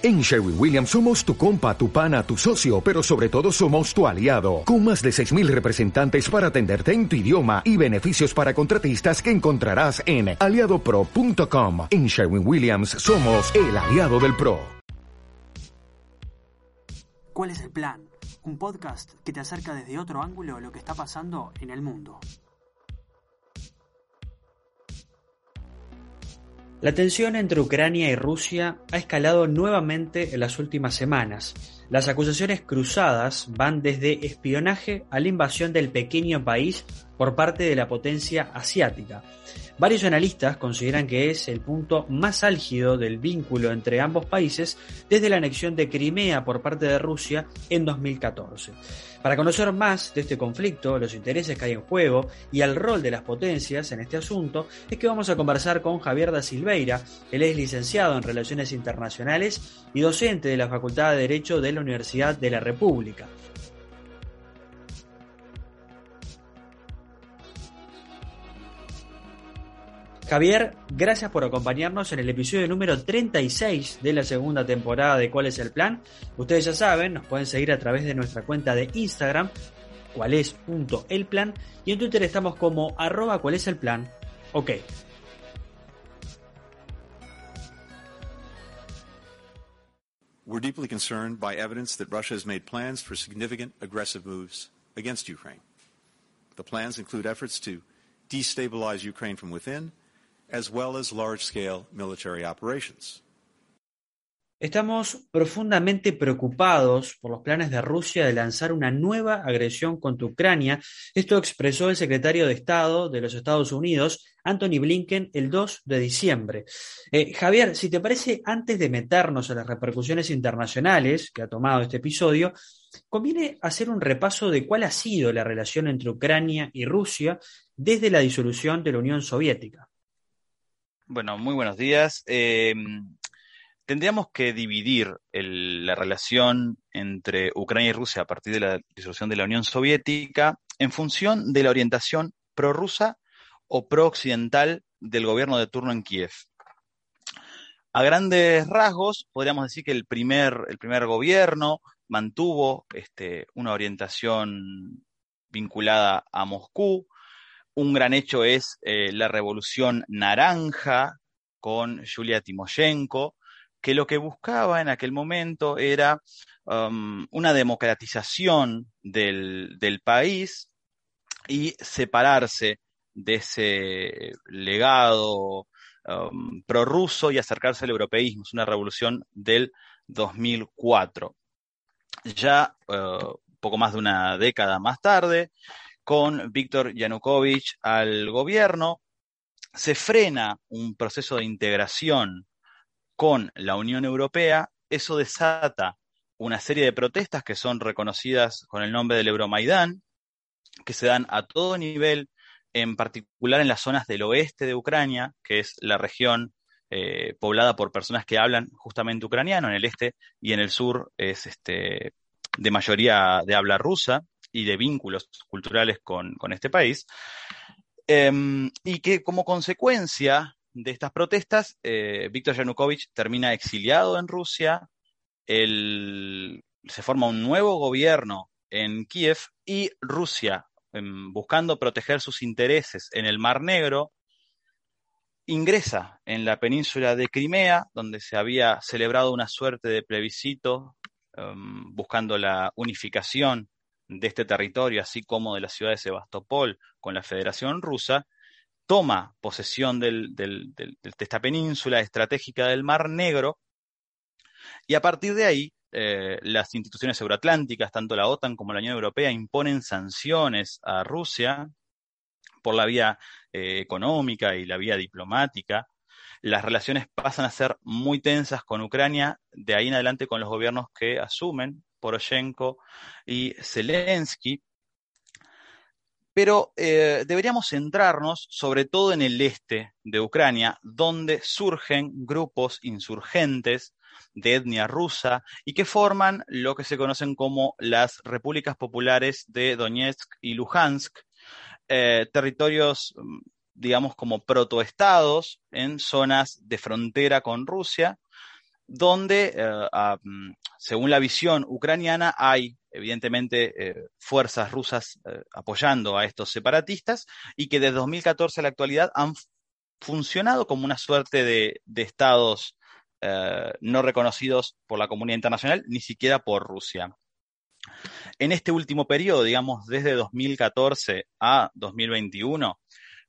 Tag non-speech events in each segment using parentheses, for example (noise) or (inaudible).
En Sherwin Williams somos tu compa, tu pana, tu socio, pero sobre todo somos tu aliado, con más de 6.000 representantes para atenderte en tu idioma y beneficios para contratistas que encontrarás en aliadopro.com. En Sherwin Williams somos el aliado del PRO. ¿Cuál es el plan? Un podcast que te acerca desde otro ángulo lo que está pasando en el mundo. La tensión entre Ucrania y Rusia ha escalado nuevamente en las últimas semanas. Las acusaciones cruzadas van desde espionaje a la invasión del pequeño país por parte de la potencia asiática. Varios analistas consideran que es el punto más álgido del vínculo entre ambos países desde la anexión de Crimea por parte de Rusia en 2014. Para conocer más de este conflicto, los intereses que hay en juego y el rol de las potencias en este asunto, es que vamos a conversar con Javier da Silveira. Él es licenciado en Relaciones Internacionales y docente de la Facultad de Derecho de la Universidad de la República. Javier, gracias por acompañarnos en el episodio número 36 de la segunda temporada de ¿Cuál es el plan? Ustedes ya saben, nos pueden seguir a través de nuestra cuenta de Instagram, cuál es punto el plan, y en Twitter estamos como arroba cuál es el plan. Ok. We're deeply concerned by evidence that Russia has made plans for significant aggressive moves against Ukraine. The plans include efforts to destabilize Ukraine from within as well as large-scale military operations. Estamos profundamente preocupados por los planes de Rusia de lanzar una nueva agresión contra Ucrania. Esto expresó el secretario de Estado de los Estados Unidos, Anthony Blinken, el 2 de diciembre. Eh, Javier, si te parece, antes de meternos en las repercusiones internacionales que ha tomado este episodio, conviene hacer un repaso de cuál ha sido la relación entre Ucrania y Rusia desde la disolución de la Unión Soviética. Bueno, muy buenos días. Eh, tendríamos que dividir la relación entre Ucrania y Rusia a partir de la disolución de la Unión Soviética en función de la orientación prorrusa o pro-occidental del gobierno de turno en Kiev. A grandes rasgos, podríamos decir que el primer, el primer gobierno mantuvo este, una orientación vinculada a Moscú, un gran hecho es eh, la revolución naranja con Yulia Timoshenko, que lo que buscaba en aquel momento era um, una democratización del, país y separarse de ese legado um, prorruso y acercarse al europeísmo. Es una revolución del 2004. Ya uh, poco más de una década más tarde, con Víctor Yanukovych al gobierno, se frena un proceso de integración con la Unión Europea, eso desata una serie de protestas que son reconocidas con el nombre del Euromaidán, que se dan a todo nivel, en particular en las zonas del oeste de Ucrania, que es la región eh, poblada por personas que hablan justamente ucraniano, en el este y en el sur es este, de mayoría de habla rusa y de vínculos culturales con, este país, em, y que como consecuencia de estas protestas, eh, Víctor Yanukovych termina exiliado en Rusia, se forma un nuevo gobierno en Kiev y Rusia, em, buscando proteger sus intereses en el Mar Negro, ingresa en la península de Crimea, donde se había celebrado una suerte de plebiscito em, buscando la unificación de este territorio, así como de la ciudad de Sebastopol con la Federación Rusa, toma posesión de esta península estratégica del Mar Negro y a partir de ahí eh, las instituciones euroatlánticas, tanto la OTAN como la Unión Europea, imponen sanciones a Rusia por la vía eh, económica y la vía diplomática. Las relaciones pasan a ser muy tensas con Ucrania, de ahí en adelante con los gobiernos que asumen Poroshenko y Zelensky. Pero eh, deberíamos centrarnos sobre todo en el este de Ucrania, donde surgen grupos insurgentes de etnia rusa y que forman lo que se conocen como las repúblicas populares de Donetsk y Luhansk, eh, territorios, mm, digamos, como protoestados en zonas de frontera con Rusia, donde, mm, según la visión ucraniana, hay evidentemente fuerzas rusas apoyando a estos separatistas y que desde 2014 a la actualidad han funcionado como una suerte de, estados no reconocidos por la comunidad internacional, ni siquiera por Rusia. En este último periodo, digamos, desde 2014 a 2021,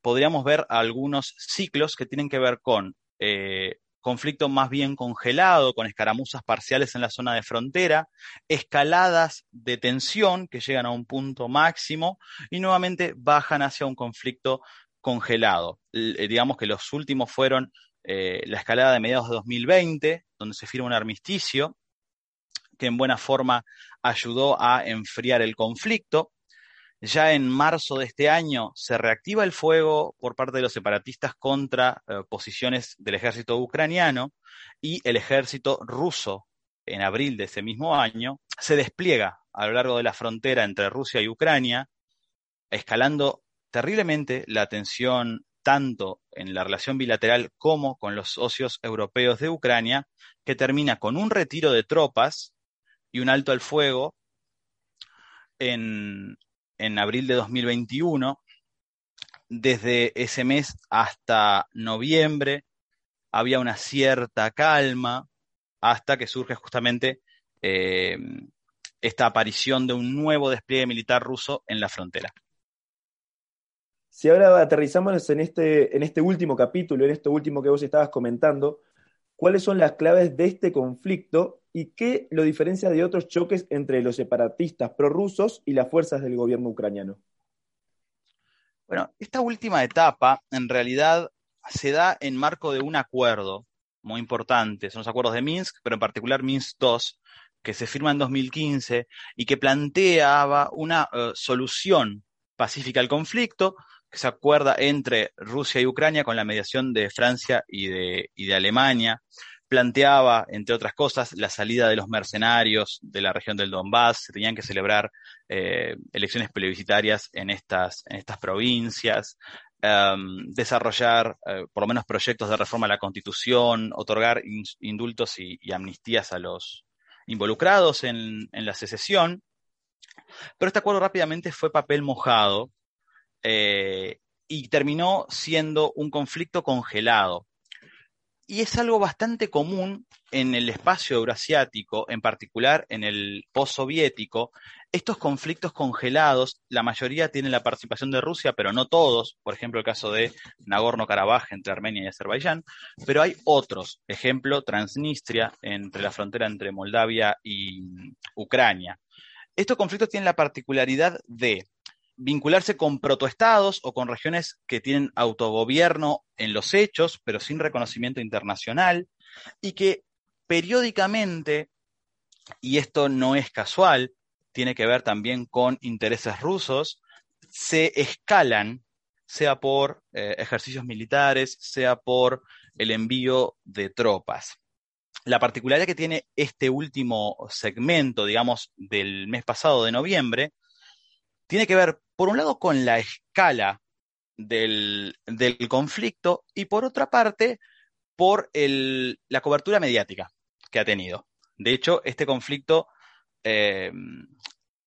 podríamos ver algunos ciclos que tienen que ver con eh, conflicto más bien congelado, con escaramuzas parciales en la zona de frontera, escaladas de tensión que llegan a un punto máximo y nuevamente bajan hacia un conflicto congelado. Eh, digamos que los últimos fueron eh, la escalada de mediados de 2020, donde se firma un armisticio, que en buena forma ayudó a enfriar el conflicto. Ya en marzo de este año se reactiva el fuego por parte de los separatistas contra eh, posiciones del ejército ucraniano y el ejército ruso en abril de ese mismo año. Se despliega a lo largo de la frontera entre Rusia y Ucrania, escalando terriblemente la tensión tanto en la relación bilateral como con los socios europeos de Ucrania, que termina con un retiro de tropas y un alto al fuego en, abril de 2021. Desde ese mes hasta noviembre había una cierta calma hasta que surge justamente eh, esta aparición de un nuevo despliegue militar ruso en la frontera. Si ahora aterrizamos en este, en este último capítulo, en esto último que vos estabas comentando, ¿cuáles son las claves de este conflicto y qué lo diferencia de otros choques entre los separatistas prorrusos y las fuerzas del gobierno ucraniano. Bueno, esta última etapa en realidad se da en marco de un acuerdo muy importante, son los acuerdos de Minsk, pero en particular Minsk II, que se firma en 2015 y que planteaba una eh, solución pacífica al conflicto, se acuerda entre Rusia y Ucrania con la mediación de Francia y de, Alemania, planteaba, entre otras cosas, la salida de los mercenarios de la región del Donbass, se tenían que celebrar eh, elecciones plebiscitarias en estas, en estas provincias, em, desarrollar eh, por lo menos proyectos de reforma a la Constitución, otorgar indultos y, amnistías a los involucrados en, la secesión. Pero este acuerdo rápidamente fue papel mojado eh, y terminó siendo un conflicto congelado y es algo bastante común en el espacio eurasiático, en particular en el postsoviético, estos conflictos congelados, la mayoría tienen la participación de Rusia, pero no todos, por ejemplo el caso de Nagorno-Karabaj entre Armenia y Azerbaiyán, pero hay otros, ejemplo Transnistria entre la frontera entre Moldavia y Ucrania. Estos conflictos tienen la particularidad de vincularse con protoestados o con regiones que tienen autogobierno en los hechos, pero sin reconocimiento internacional, y que periódicamente, y esto no es casual, tiene que ver también con intereses rusos, se escalan, sea por eh, ejercicios militares, sea por el envío de tropas. La particularidad que tiene este último segmento, digamos, del mes pasado de noviembre, tiene que ver, por un lado, con la escala del, conflicto y por otra parte, por la cobertura mediática que ha tenido. De hecho, este conflicto eh,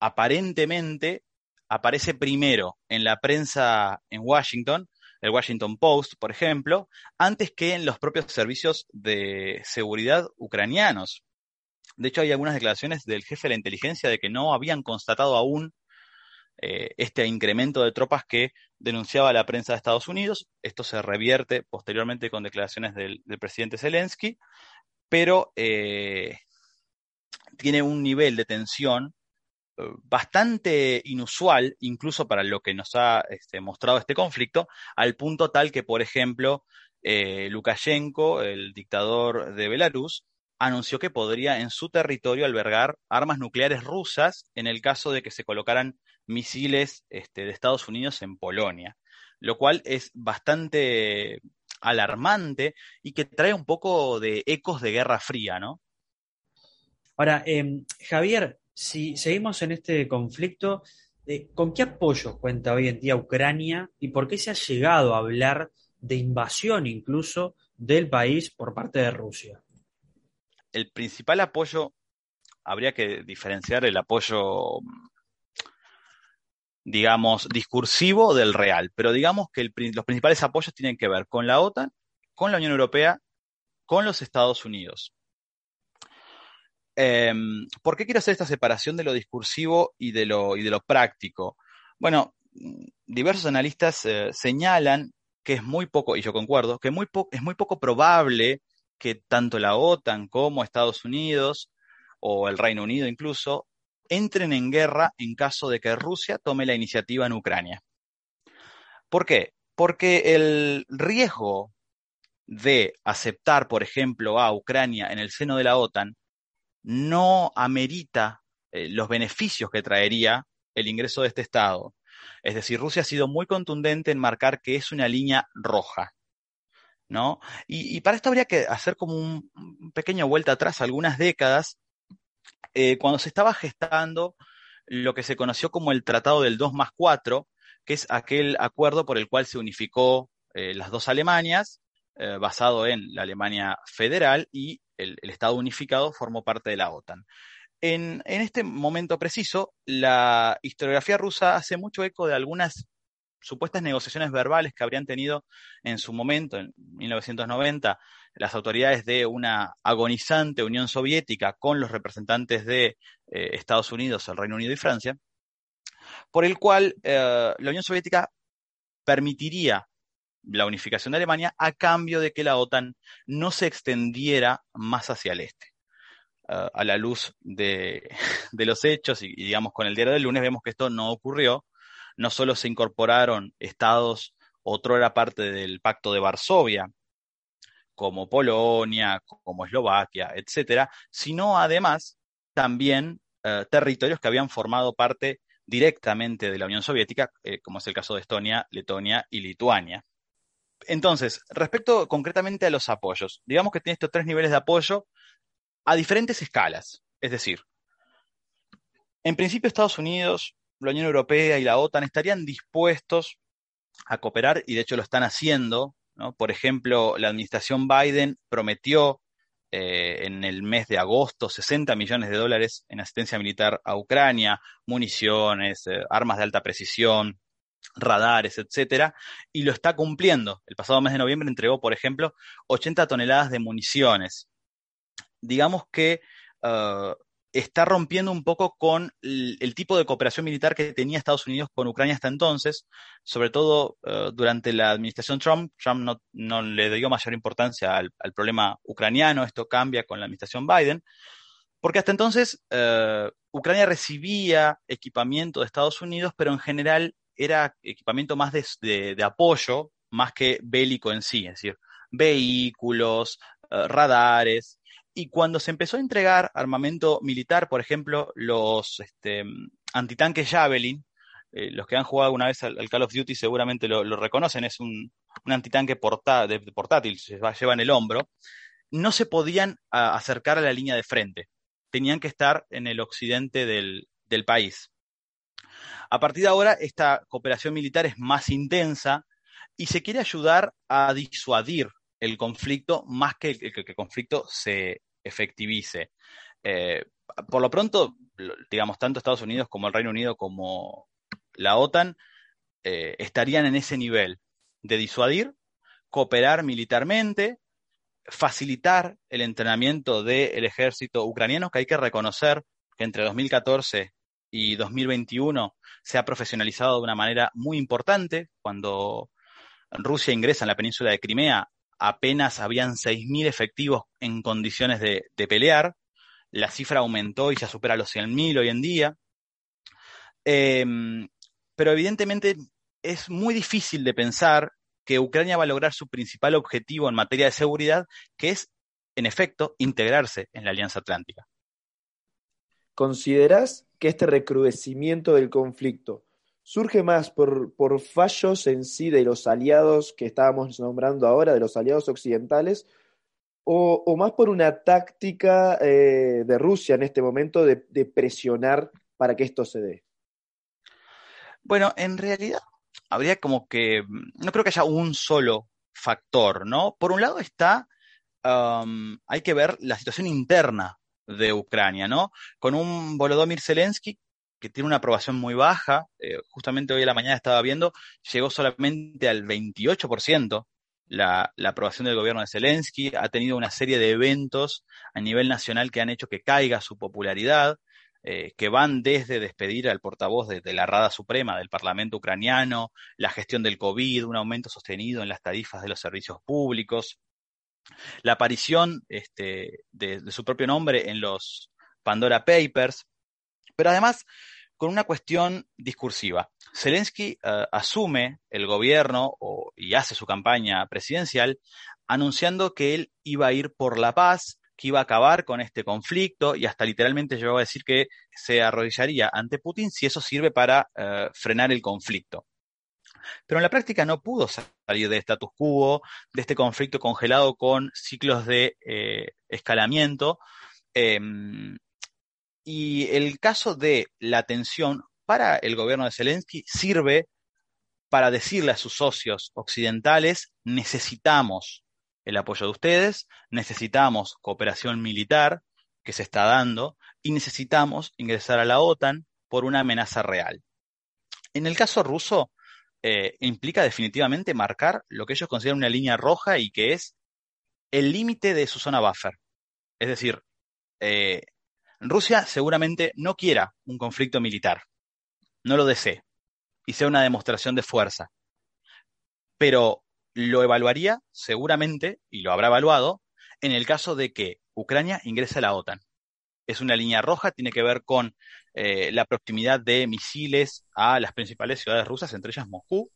aparentemente aparece primero en la prensa en Washington, el Washington Post, por ejemplo, antes que en los propios servicios de seguridad ucranianos. De hecho, hay algunas declaraciones del jefe de la inteligencia de que no habían constatado aún eh, este incremento de tropas que denunciaba la prensa de Estados Unidos. Esto se revierte posteriormente con declaraciones del, presidente Zelensky, pero eh, tiene un nivel de tensión eh, bastante inusual, incluso para lo que nos ha este, mostrado este conflicto, al punto tal que, por ejemplo, Lukashenko, el dictador de Belarus, anunció que podría en su territorio albergar armas nucleares rusas en el caso de que se colocaran misiles este, de Estados Unidos en Polonia, lo cual es bastante alarmante y que trae un poco de ecos de Guerra Fría, ¿no? Ahora, em, Javier, si seguimos en este conflicto, eh, ¿con qué apoyo cuenta hoy en día Ucrania y por qué se ha llegado a hablar de invasión incluso del país por parte de Rusia? el principal apoyo, habría que diferenciar el apoyo, digamos, discursivo del real, pero digamos que los principales apoyos tienen que ver con la OTAN, con la Unión Europea, con los Estados Unidos. Em, ¿Por qué quiero hacer esta separación de lo discursivo y de lo, y de lo práctico? Bueno, diversos analistas eh, señalan que es muy poco, y yo concuerdo, que muy es muy poco probable que tanto la OTAN como Estados Unidos o el Reino Unido incluso entren en guerra en caso de que Rusia tome la iniciativa en Ucrania. ¿Por qué? Porque el riesgo de aceptar, por ejemplo, a Ucrania en el seno de la OTAN no amerita eh, los beneficios que traería el ingreso de este Estado. Es decir, Rusia ha sido muy contundente en marcar que es una línea roja. ¿no? Y, para esto habría que hacer como un, pequeño vuelta atrás, algunas décadas, eh, cuando se estaba gestando lo que se conoció como el Tratado del 2 más 4, que es aquel acuerdo por el cual se unificó eh, las dos Alemanias, eh, basado en la Alemania federal y el, Estado unificado formó parte de la OTAN. En, en, este momento preciso, la historiografía rusa hace mucho eco de algunas supuestas negociaciones verbales que habrían tenido en su momento, en 1990, las autoridades de una agonizante Unión Soviética con los representantes de eh, Estados Unidos, el Reino Unido y Francia, por el cual eh, la Unión Soviética permitiría la unificación de Alemania a cambio de que la OTAN no se extendiera más hacia el este. Eh, a la luz de, (laughs) los hechos y, y, digamos con el diario del lunes vemos que esto no ocurrió no solo se incorporaron estados, otro era parte del Pacto de Varsovia, como Polonia, como Eslovaquia, etcétera, sino además también eh, territorios que habían formado parte directamente de la Unión Soviética, eh, como es el caso de Estonia, Letonia y Lituania. Entonces, respecto concretamente a los apoyos, digamos que tiene estos tres niveles de apoyo a diferentes escalas. Es decir, en principio Estados Unidos la Unión Europea y la OTAN estarían dispuestos a cooperar y de hecho lo están haciendo. Por ejemplo, la administración Biden prometió eh, en el mes de agosto 60 millones de dólares en asistencia militar a Ucrania, municiones, eh, armas de alta precisión, radares, etcétera, y lo está cumpliendo. El pasado mes de noviembre entregó, por ejemplo, 80 toneladas de municiones. Digamos que uh, está rompiendo un poco con el, tipo de cooperación militar que tenía Estados Unidos con Ucrania hasta entonces, sobre todo eh, durante la administración Trump. Trump no, le dio mayor importancia al, problema ucraniano, esto cambia con la administración Biden, porque hasta entonces eh, Ucrania recibía equipamiento de Estados Unidos, pero en general era equipamiento más de, apoyo, más que bélico en sí, es decir, vehículos, eh, radares, y cuando se empezó a entregar armamento militar, por ejemplo, los este, antitanques Javelin, eh, los que han jugado alguna vez al, Call of Duty seguramente lo, reconocen, es un, antitanque portátil, se lleva en el hombro, no se podían acercar a la línea de frente, tenían que estar en el occidente del, del país. A partir de ahora, esta cooperación militar es más intensa y se quiere ayudar a disuadir el conflicto más que, que, el conflicto se efectivice. Eh, por lo pronto, digamos, tanto Estados Unidos como el Reino Unido como la OTAN eh, estarían en ese nivel de disuadir, cooperar militarmente, facilitar el entrenamiento del ejército ucraniano, que hay que reconocer que entre 2014 y 2021 se ha profesionalizado de una manera muy importante. Cuando Rusia ingresa en la península de Crimea, apenas habían 6.000 efectivos en condiciones de, pelear. La cifra aumentó y ya supera los 100.000 hoy en día. Em, pero evidentemente es muy difícil de pensar que Ucrania va a lograr su principal objetivo en materia de seguridad, que es, en efecto, integrarse en la Alianza Atlántica. ¿Considerás que este recrudecimiento del conflicto surge más por, fallos en sí de los aliados que estábamos nombrando ahora, de los aliados occidentales, o, más por una táctica eh, de Rusia en este momento de, presionar para que esto se dé? Bueno, en realidad habría como que, no creo que haya un solo factor, ¿no? Por un lado está hay que ver la situación interna de Ucrania, ¿no? Con un Volodymyr Zelensky que tiene una aprobación muy baja, eh, justamente hoy a la mañana estaba viendo, llegó solamente al 28% la, aprobación del gobierno de Zelensky, ha tenido una serie de eventos a nivel nacional que han hecho que caiga su popularidad, eh, que van desde despedir al portavoz de, la Rada Suprema del Parlamento ucraniano, la gestión del COVID, un aumento sostenido en las tarifas de los servicios públicos, la aparición este, de, su propio nombre en los Pandora Papers, pero además con una cuestión discursiva. Zelensky eh, asume el gobierno y hace su campaña presidencial anunciando que él iba a ir por la paz, que iba a acabar con este conflicto y hasta literalmente llegó a decir que se arrodillaría ante Putin si eso sirve para eh, frenar el conflicto. Pero en la práctica no pudo salir de status quo, de este conflicto congelado con ciclos de eh, escalamiento. Em, y el caso de la tensión para el gobierno de Zelensky sirve para decirle a sus socios occidentales, necesitamos el apoyo de ustedes, necesitamos cooperación militar que se está dando y necesitamos ingresar a la OTAN por una amenaza real. En el caso ruso, eh, implica definitivamente marcar lo que ellos consideran una línea roja y que es el límite de su zona buffer. Es decir, eh, Rusia seguramente no quiera un conflicto militar, no lo desee y sea una demostración de fuerza, pero lo evaluaría seguramente, y lo habrá evaluado, en el caso de que Ucrania ingrese a la OTAN. Es una línea roja, tiene que ver con eh, la proximidad de misiles a las principales ciudades rusas, entre ellas Moscú,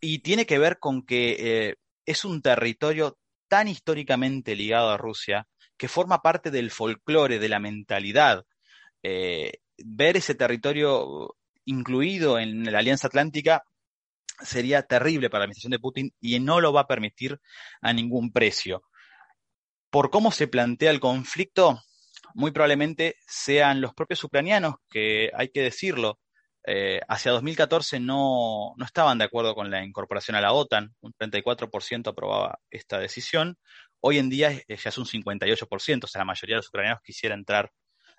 y tiene que ver con que eh, es un territorio tan históricamente ligado a Rusia que forma parte del folclore, de la mentalidad. Eh, ver ese territorio incluido en la Alianza Atlántica sería terrible para la administración de Putin y no lo va a permitir a ningún precio. Por cómo se plantea el conflicto, muy probablemente sean los propios ucranianos que, hay que decirlo, eh, hacia 2014 no, no, estaban de acuerdo con la incorporación a la OTAN, un 34% aprobaba esta decisión, hoy en día ya es un 58%, o sea, la mayoría de los ucranianos quisiera entrar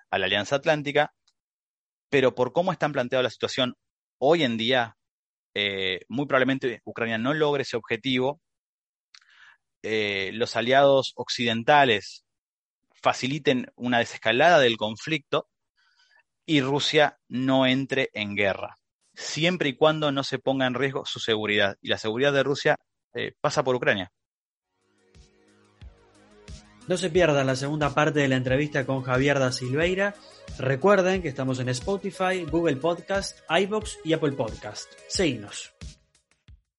a la Alianza Atlántica, pero por cómo están planteada la situación hoy en día, eh, muy probablemente Ucrania no logre ese objetivo. Eh, los aliados occidentales faciliten una desescalada del conflicto y Rusia no entre en guerra, siempre y cuando no se ponga en riesgo su seguridad. Y la seguridad de Rusia eh, pasa por Ucrania. No se pierdan la segunda parte de la entrevista con Javier da Silveira. Recuerden que estamos en Spotify, Google Podcast, iBox y Apple Podcast. Seguinos.